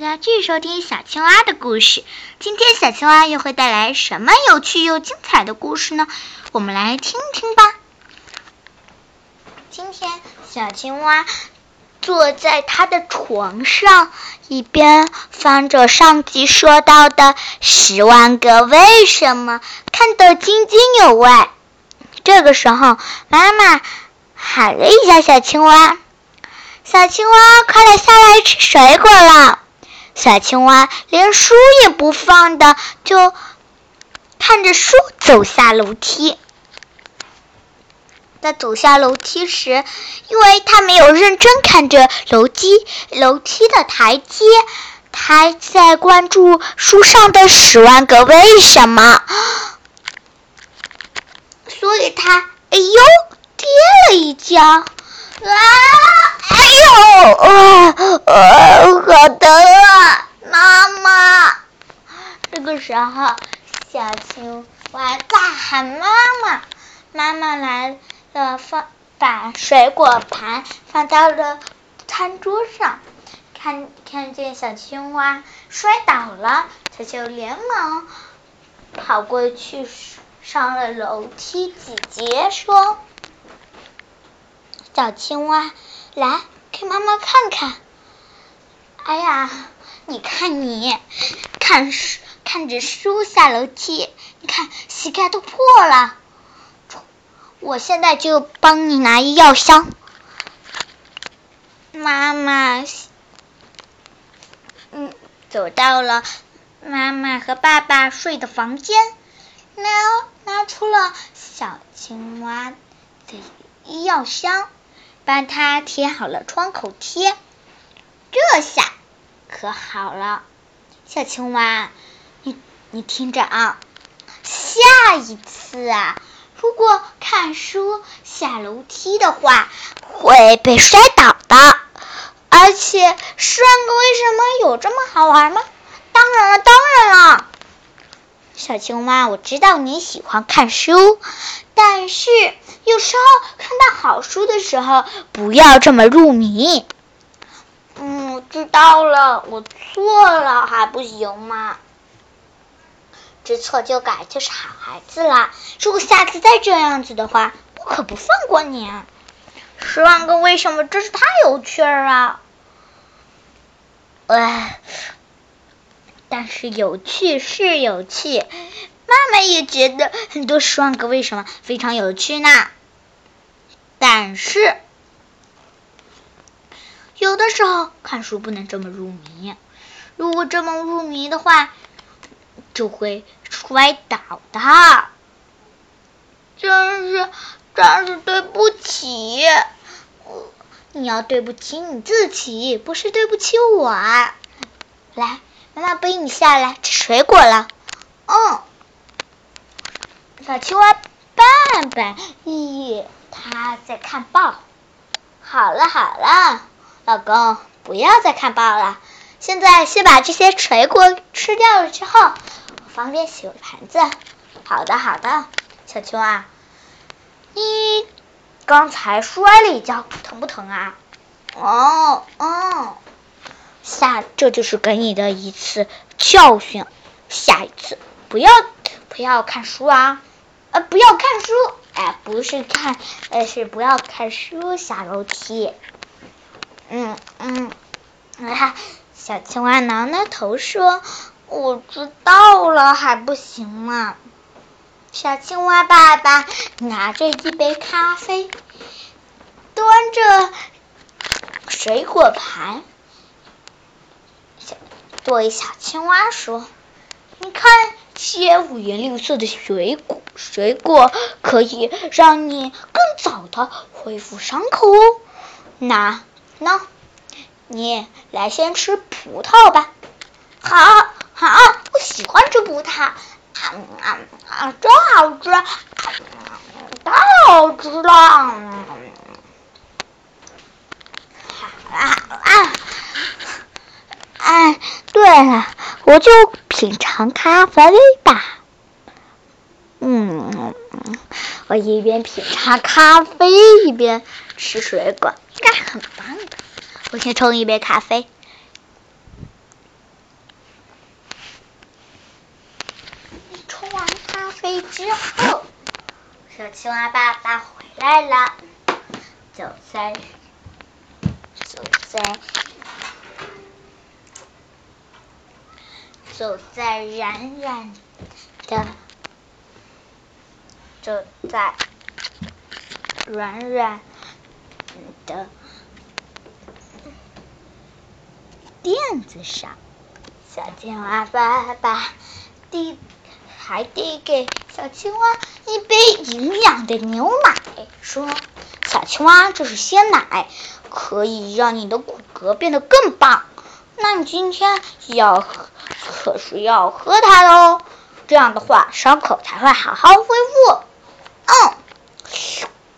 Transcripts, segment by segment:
家继续收听小青蛙的故事。今天小青蛙又会带来什么有趣又精彩的故事呢？我们来听听吧。今天小青蛙坐在他的床上，一边翻着上集说到的《十万个为什么》，看得津津有味。这个时候，妈妈喊了一下小青蛙。小青蛙，快来下来吃水果了！小青蛙连书也不放的，就看着书走下楼梯。在走下楼梯时，因为他没有认真看着楼梯楼梯的台阶，他在关注书上的十万个为什么，所以他哎呦跌了一跤，啊！哎呦，啊啊，好疼啊！妈妈，这个时候，小青蛙大喊：“妈妈！”妈妈来了，放把水果盘放到了餐桌上，看看见小青蛙摔倒了，他就连忙跑过去上了楼梯，几节说：“小青蛙。”来，给妈妈看看。哎呀，你看你，看书看着书下楼梯，你看膝盖都破了。我现在就帮你拿医药箱。妈妈，嗯，走到了妈妈和爸爸睡的房间，拿拿出了小青蛙的医药箱。帮他贴好了创口贴，这下可好了。小青蛙，你你听着啊，下一次啊，如果看书下楼梯的话，会被摔倒的。而且十万个为什么有这么好玩吗？当然了，当然了。小青蛙，我知道你喜欢看书，但是有时候看到好书的时候，不要这么入迷。嗯，知道了，我错了，还不行吗？知错就改就是好孩子啦。如果下次再这样子的话，我可不放过你。十万个为什么真是太有趣儿啊！哎。但是有趣是有趣，妈妈也觉得很多十万个为什么非常有趣呢。但是有的时候看书不能这么入迷，如果这么入迷的话，就会摔倒的。真是真是对不起，你要对不起你自己，不是对不起我。来。妈妈背你下来吃水果了。嗯，小青蛙爸爸咦，他在看报。好了好了，老公不要再看报了。现在先把这些水果吃掉了之后，我方便洗盘子。好的好的，小青蛙，你刚才摔了一跤，疼不疼啊？哦哦。下，这就是给你的一次教训。下一次不要不要看书啊，呃，不要看书，哎，不是看，呃，是不要看书下楼梯。嗯嗯，啊小青蛙挠挠头说：“我知道了，还不行吗？”小青蛙爸爸拿着一杯咖啡，端着水果盘。作为小青蛙说：“你看，些五颜六色的水果，水果可以让你更早的恢复伤口哦。那，那，你来先吃葡萄吧。好，好，我喜欢吃葡萄，啊啊啊，真好吃，太好吃了。好啦，好啦。”哎，对了我就品尝咖啡吧。嗯我一边品尝咖啡一边吃水果应该很棒的我先冲一杯咖啡。冲完咖啡之后小青蛙爸爸回来了。走在走在走在冉冉的走在软软的垫子上。小青蛙爸爸递还递给小青蛙一杯营养的牛奶，说：“小青蛙，这是鲜奶，可以让你的骨骼变得更棒。那你今天要可是要喝它喽，这样的话伤口才会好好恢复。”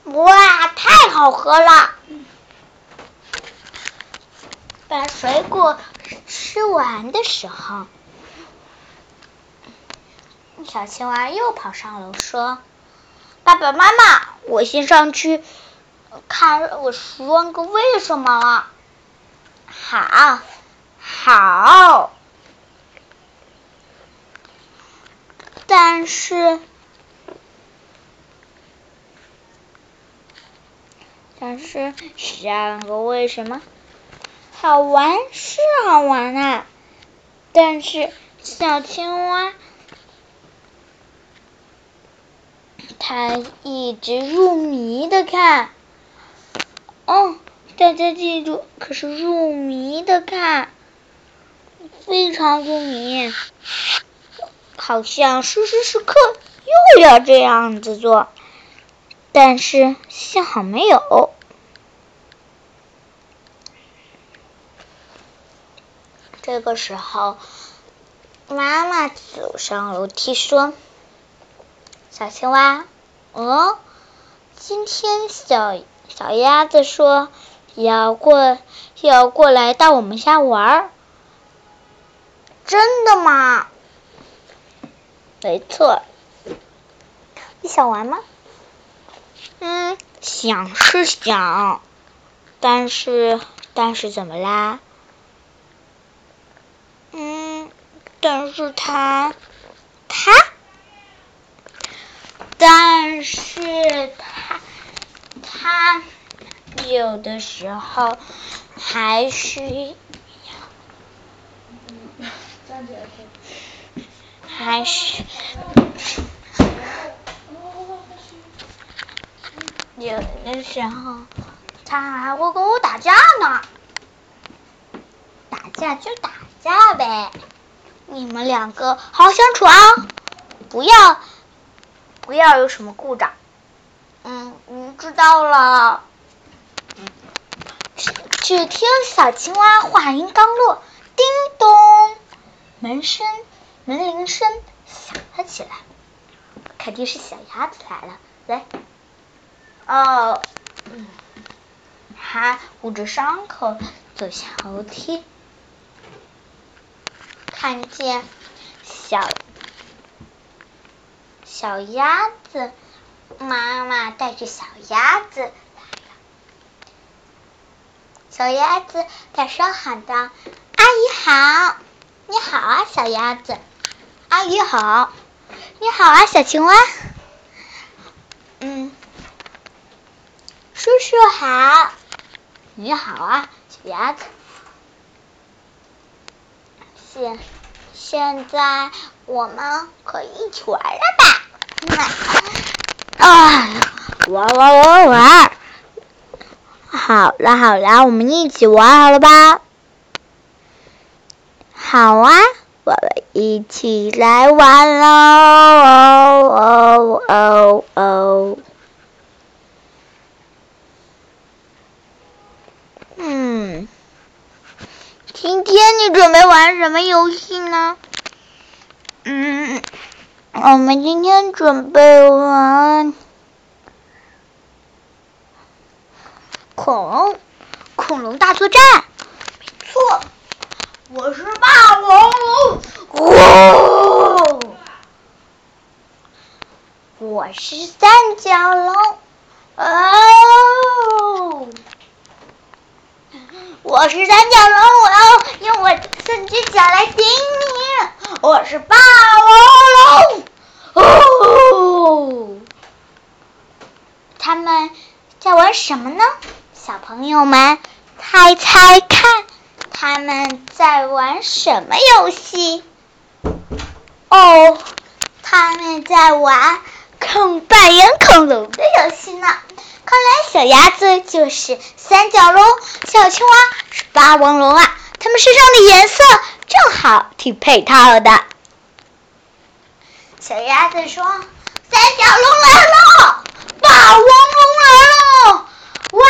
嗯，哇，太好喝了！把水果。吃完的时候，小青蛙又跑上楼说：“爸爸妈妈，我先上去看我说个为什么了。”好，好，但是，但是想个为什么？好玩是好玩啊，但是小青蛙它一直入迷的看，哦，大家记住，可是入迷的看，非常入迷，好像时时时刻又要这样子做，但是幸好没有。这个时候，妈妈走上楼梯说：“小青蛙，哦，今天小小鸭子说要过要过来到我们家玩儿，真的吗？没错，你想玩吗？嗯，想是想，但是但是怎么啦？”嗯，但是他，他，但是他，他有的时候还是，还是，有的时候他还会跟我打架呢，打架就打。架呗，你们两个好好相处啊，不要不要有什么故障。嗯，嗯，知道了。只听小青蛙话音刚落，叮咚，门声门铃声响了起来，肯定是小鸭子来了。来，哦，他捂着伤口走下楼梯。看见小小鸭子，妈妈带着小鸭子来了。小鸭子大声喊道：“阿姨好，你好啊，小鸭子。阿姨好，你好啊，小青蛙。嗯，叔叔好，你好啊，小鸭子。”现现在我们可以一起玩了吧？啊，玩玩玩玩！好了好了，我们一起玩好了吧？好啊，我们一起来玩喽！哦哦哦！嗯。今天你准备玩什么游戏呢？嗯，我们今天准备玩恐龙恐龙大作战。没错，我是霸王龙。哦。我是三角龙。哦。我是三角龙，我要用我三只脚来顶你。我是霸王龙。哦。他们在玩什么呢？小朋友们。什么游戏？哦，他们在玩恐扮演恐龙的游戏呢。看来小鸭子就是三角龙，小青蛙是霸王龙啊！它们身上的颜色正好挺配套的。小鸭子说：“三角龙来了，霸王龙来了！哇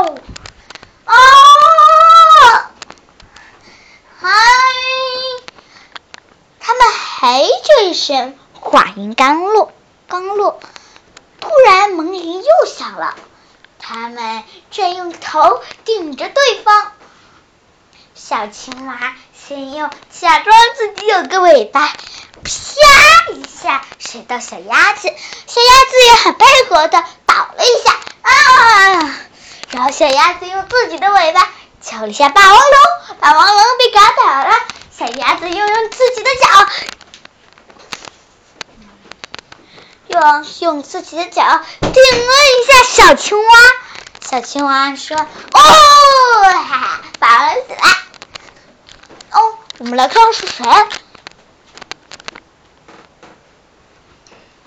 哦！哦！嗨！”他们嘿这一声，话音刚落，刚落。突然，门铃又响了。他们正用头顶着对方。小青蛙先用假装自己有个尾巴，啪一下甩到小鸭子，小鸭子也很配合的倒了一下啊。然后小鸭子用自己的尾巴敲了一下霸王龙，霸王龙被搞倒了。小鸭子又用自己的脚。用用自己的脚顶了一下小青蛙，小青蛙说：“哦，哈哈，烦死了！哦，我们来看看是谁。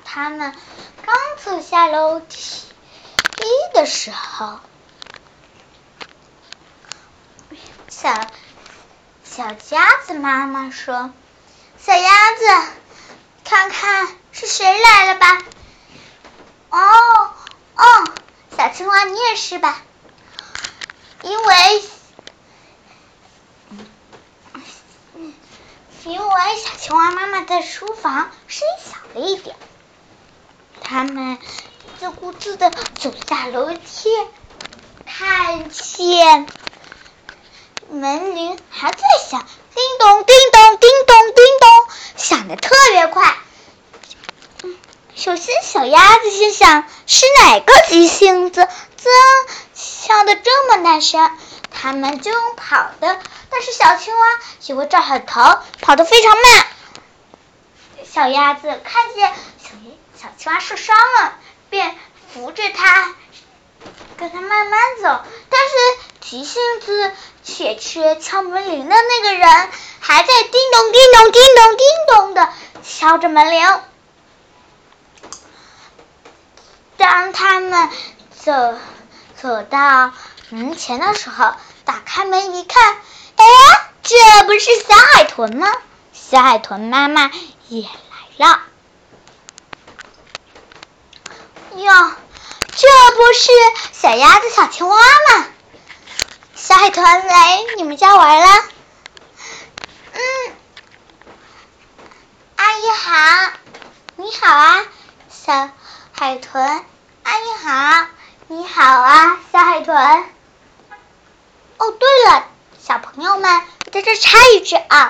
他们刚走下楼梯的时候，小小鸭子妈妈说：‘小鸭子，看看。’”是谁来了吧？哦哦，小青蛙你也是吧？因为因为小青蛙妈妈在书房，声音小了一点。他们自顾自的走下楼梯，看见门铃还在响，叮咚叮咚叮咚叮咚，响的特别快。首先，小鸭子心想：是哪个急性子，怎笑得这么大声？他们就用跑的，但是小青蛙因为正好头，跑得非常慢。小鸭子看见小小青蛙受伤了，便扶着它，跟它慢慢走。但是急性子。且缺敲门铃的那个人，还在叮咚叮咚叮咚叮咚的敲着门铃。当他们走走到门前的时候，打开门一看，哎，这不是小海豚吗？小海豚妈妈也来了。哟，这不是小鸭子、小青蛙吗？小海豚来你们家玩了？嗯，阿姨好，你好啊，小海豚。阿姨好，你好啊，小海豚。哦，对了，小朋友们，在这插一句啊，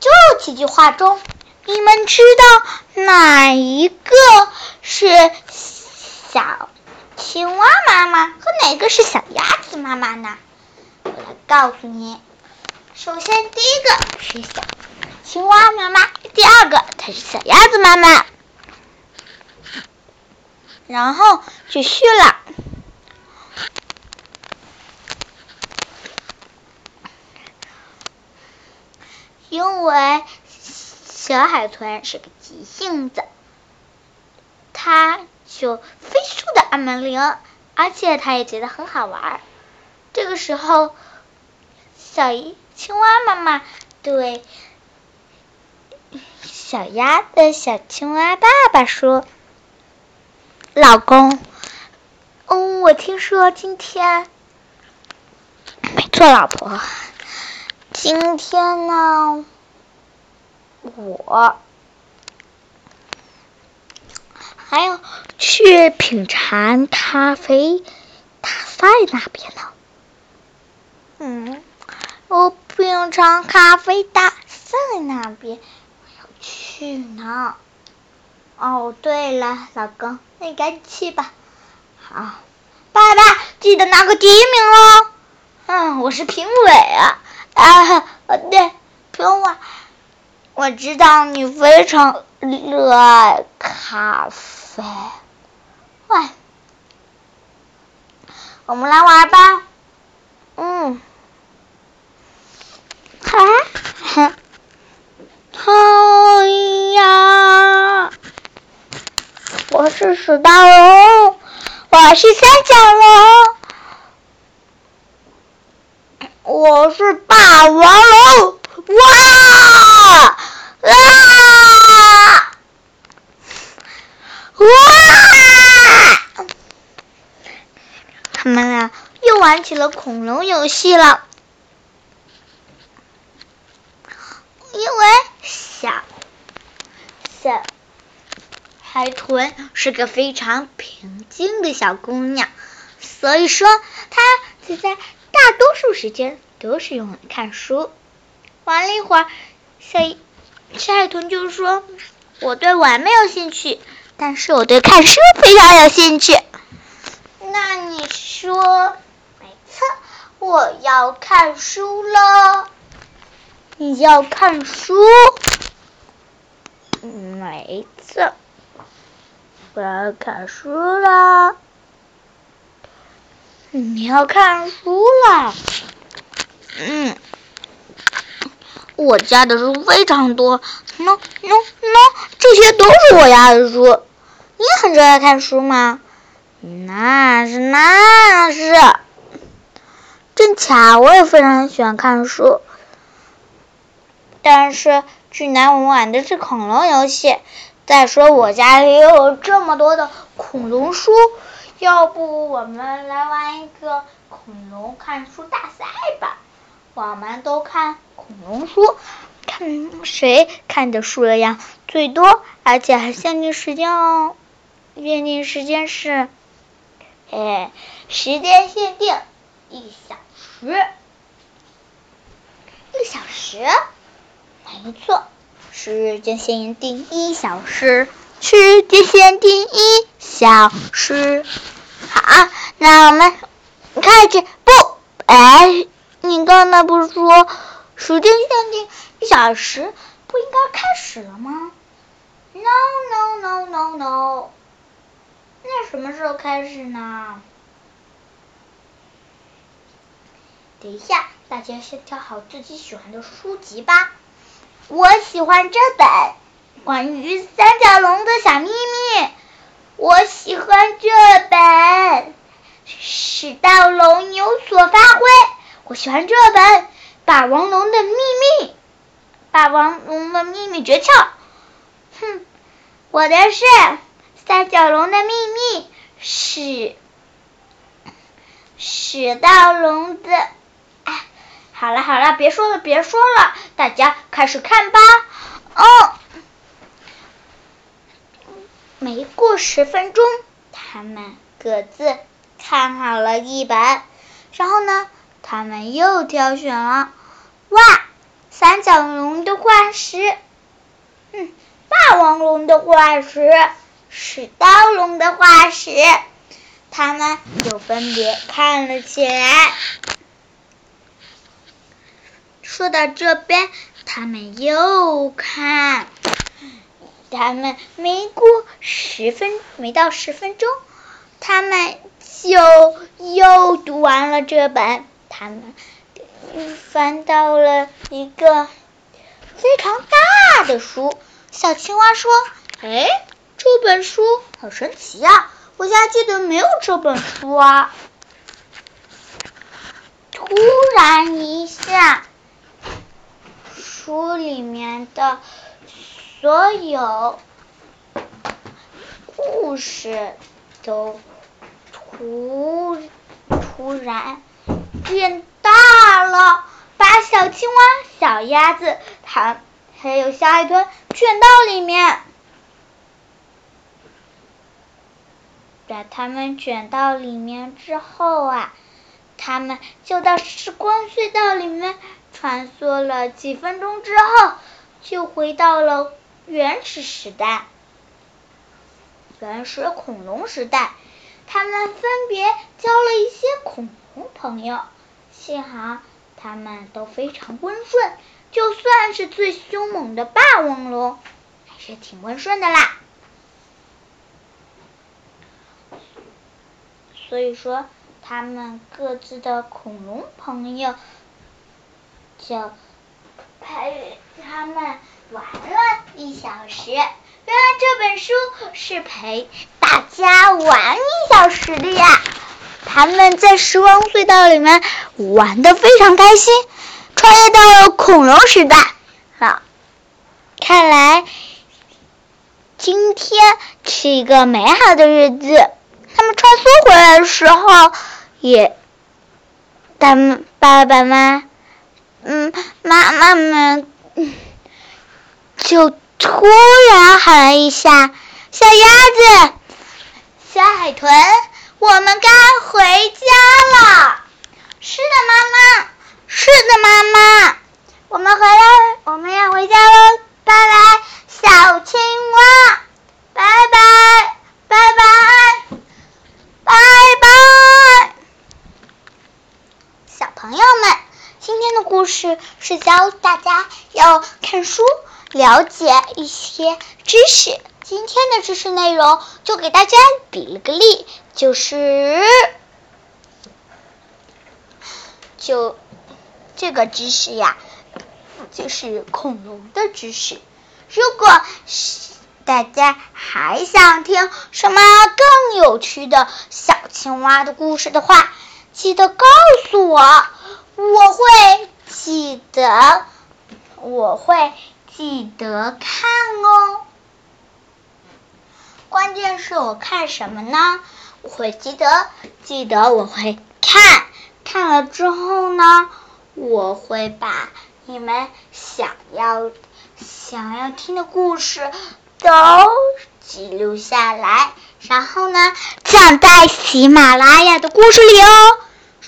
这几句话中，你们知道哪一个是小青蛙妈妈和哪个是小鸭子妈妈呢？我来告诉你，首先第一个是小青蛙妈妈，第二个才是小鸭子妈妈。然后继续了，因为小海豚是个急性子，它就飞速的按门铃，而且它也觉得很好玩。这个时候，小青蛙妈妈对小鸭的小青蛙爸爸说。老公，嗯，我听说今天没错，老婆，今天呢，我还要去品尝咖啡大赛那边呢。嗯，我品尝咖啡大赛那边我要去呢。哦，对了，老公。那你赶紧去吧。好，爸爸记得拿个第一名哦。嗯，我是评委啊。啊，对，评委。我知道你非常热爱咖啡。喂，我们来玩吧。嗯，好，好呀！我是史大龙，我是三角龙，我是霸王龙！哇！啊！哇！他们俩又玩起了恐龙游戏了，因为小小海豚是个非常平静的小姑娘，所以说她就在大多数时间都是用来看书。玩了一会儿，小小海豚就说：“我对玩没有兴趣，但是我对看书非常有兴趣。”那你说，没错，我要看书了。你要看书？没错，我要看书了。你要看书了？嗯。我家的书非常多，no no no，这些都是我家的书。你很热爱看书吗？那是那是，正巧我也非常喜欢看书。但是最难我们玩的是恐龙游戏。再说我家里有这么多的恐龙书，要不我们来玩一个恐龙看书大赛吧？我们都看恐龙书，看谁看的数量最多，而且还限定时间哦。限定时间是，哎，时间限定一小时，一小时，没错，时间限定一小时，时间限定一小时。好，那我们开始不，哎。你刚才不是说时间限定一小时，不应该开始了吗？No no no no no，那什么时候开始呢？等一下，大家先挑好自己喜欢的书籍吧。我喜欢这本《关于三角龙的小秘密》，我喜欢这本《使盗龙有所发挥》。我喜欢这本《霸王龙的秘密》，《霸王龙的秘密诀窍》。哼，我的是《三角龙的秘密》，是史盗龙的。好了好了，别说了别说了，大家开始看吧。哦，没过十分钟，他们各自看好了一本，然后呢？他们又挑选了，哇，三角龙的化石，嗯，霸王龙的化石，史刀龙的化石，他们又分别看了起来。坐到这边，他们又看，他们没过十分，没到十分钟，他们就又读完了这本。他们翻到了一个非常大的书。小青蛙说：“哎，这本书好神奇呀！我家记得没有这本书啊。”突然一下，里面的所有故事都突突然。变大了，把小青蛙、小鸭子、它还有小海豚卷到里面。把它们卷到里面之后啊，它们就到时光隧道里面穿梭了几分钟之后，就回到了原始时代，原始恐龙时代。他们分别交了一些恐龙朋友。幸好他们都非常温顺，就算是最凶猛的霸王龙，还是挺温顺的啦。所以说，他。们各自的恐龙朋友，就陪他们玩了一小时。原来这本书是陪大家玩一小时的呀！他们在时光隧道里面玩的非常开心，穿越到了恐龙时代。好，看来今天是一个美好的日子。他们穿梭回来的时候，也，他们爸爸妈妈，嗯，妈妈们，就突然喊了一下：“小鸭子，小海豚，我们该回家了。”是的，妈妈，是的，妈妈，我们回来，我们要回家喽！拜拜，小青蛙，拜拜，拜拜。拜拜，小朋友们，今天的故事是教大家要看书，了解一些知识。今天的知识内容就给大家比了个例，就是就这个知识呀，就是恐龙的知识。如果。大家还想听什么更有趣的小青蛙的故事的话，记得告诉我，我会记得，我会记得看哦。关键是我看什么呢？我会记得，记得我会看，看了之后呢，我会把你们想要想要听的故事。都记录下来，然后呢，讲在喜马拉雅的故事里哦。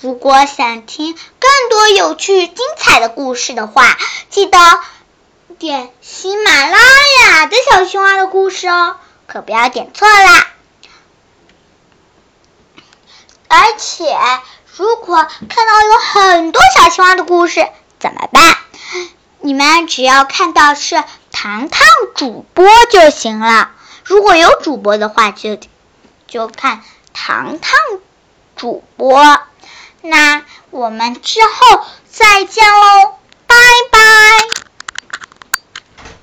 如果想听更多有趣精彩的故事的话，记得点喜马拉雅的小青蛙的故事哦，可不要点错啦。而且，如果看到有很多小青蛙的故事怎么办？你们只要看到是。糖糖主播就行了。如果有主播的话，就就看糖糖主播。那我们之后再见喽拜拜。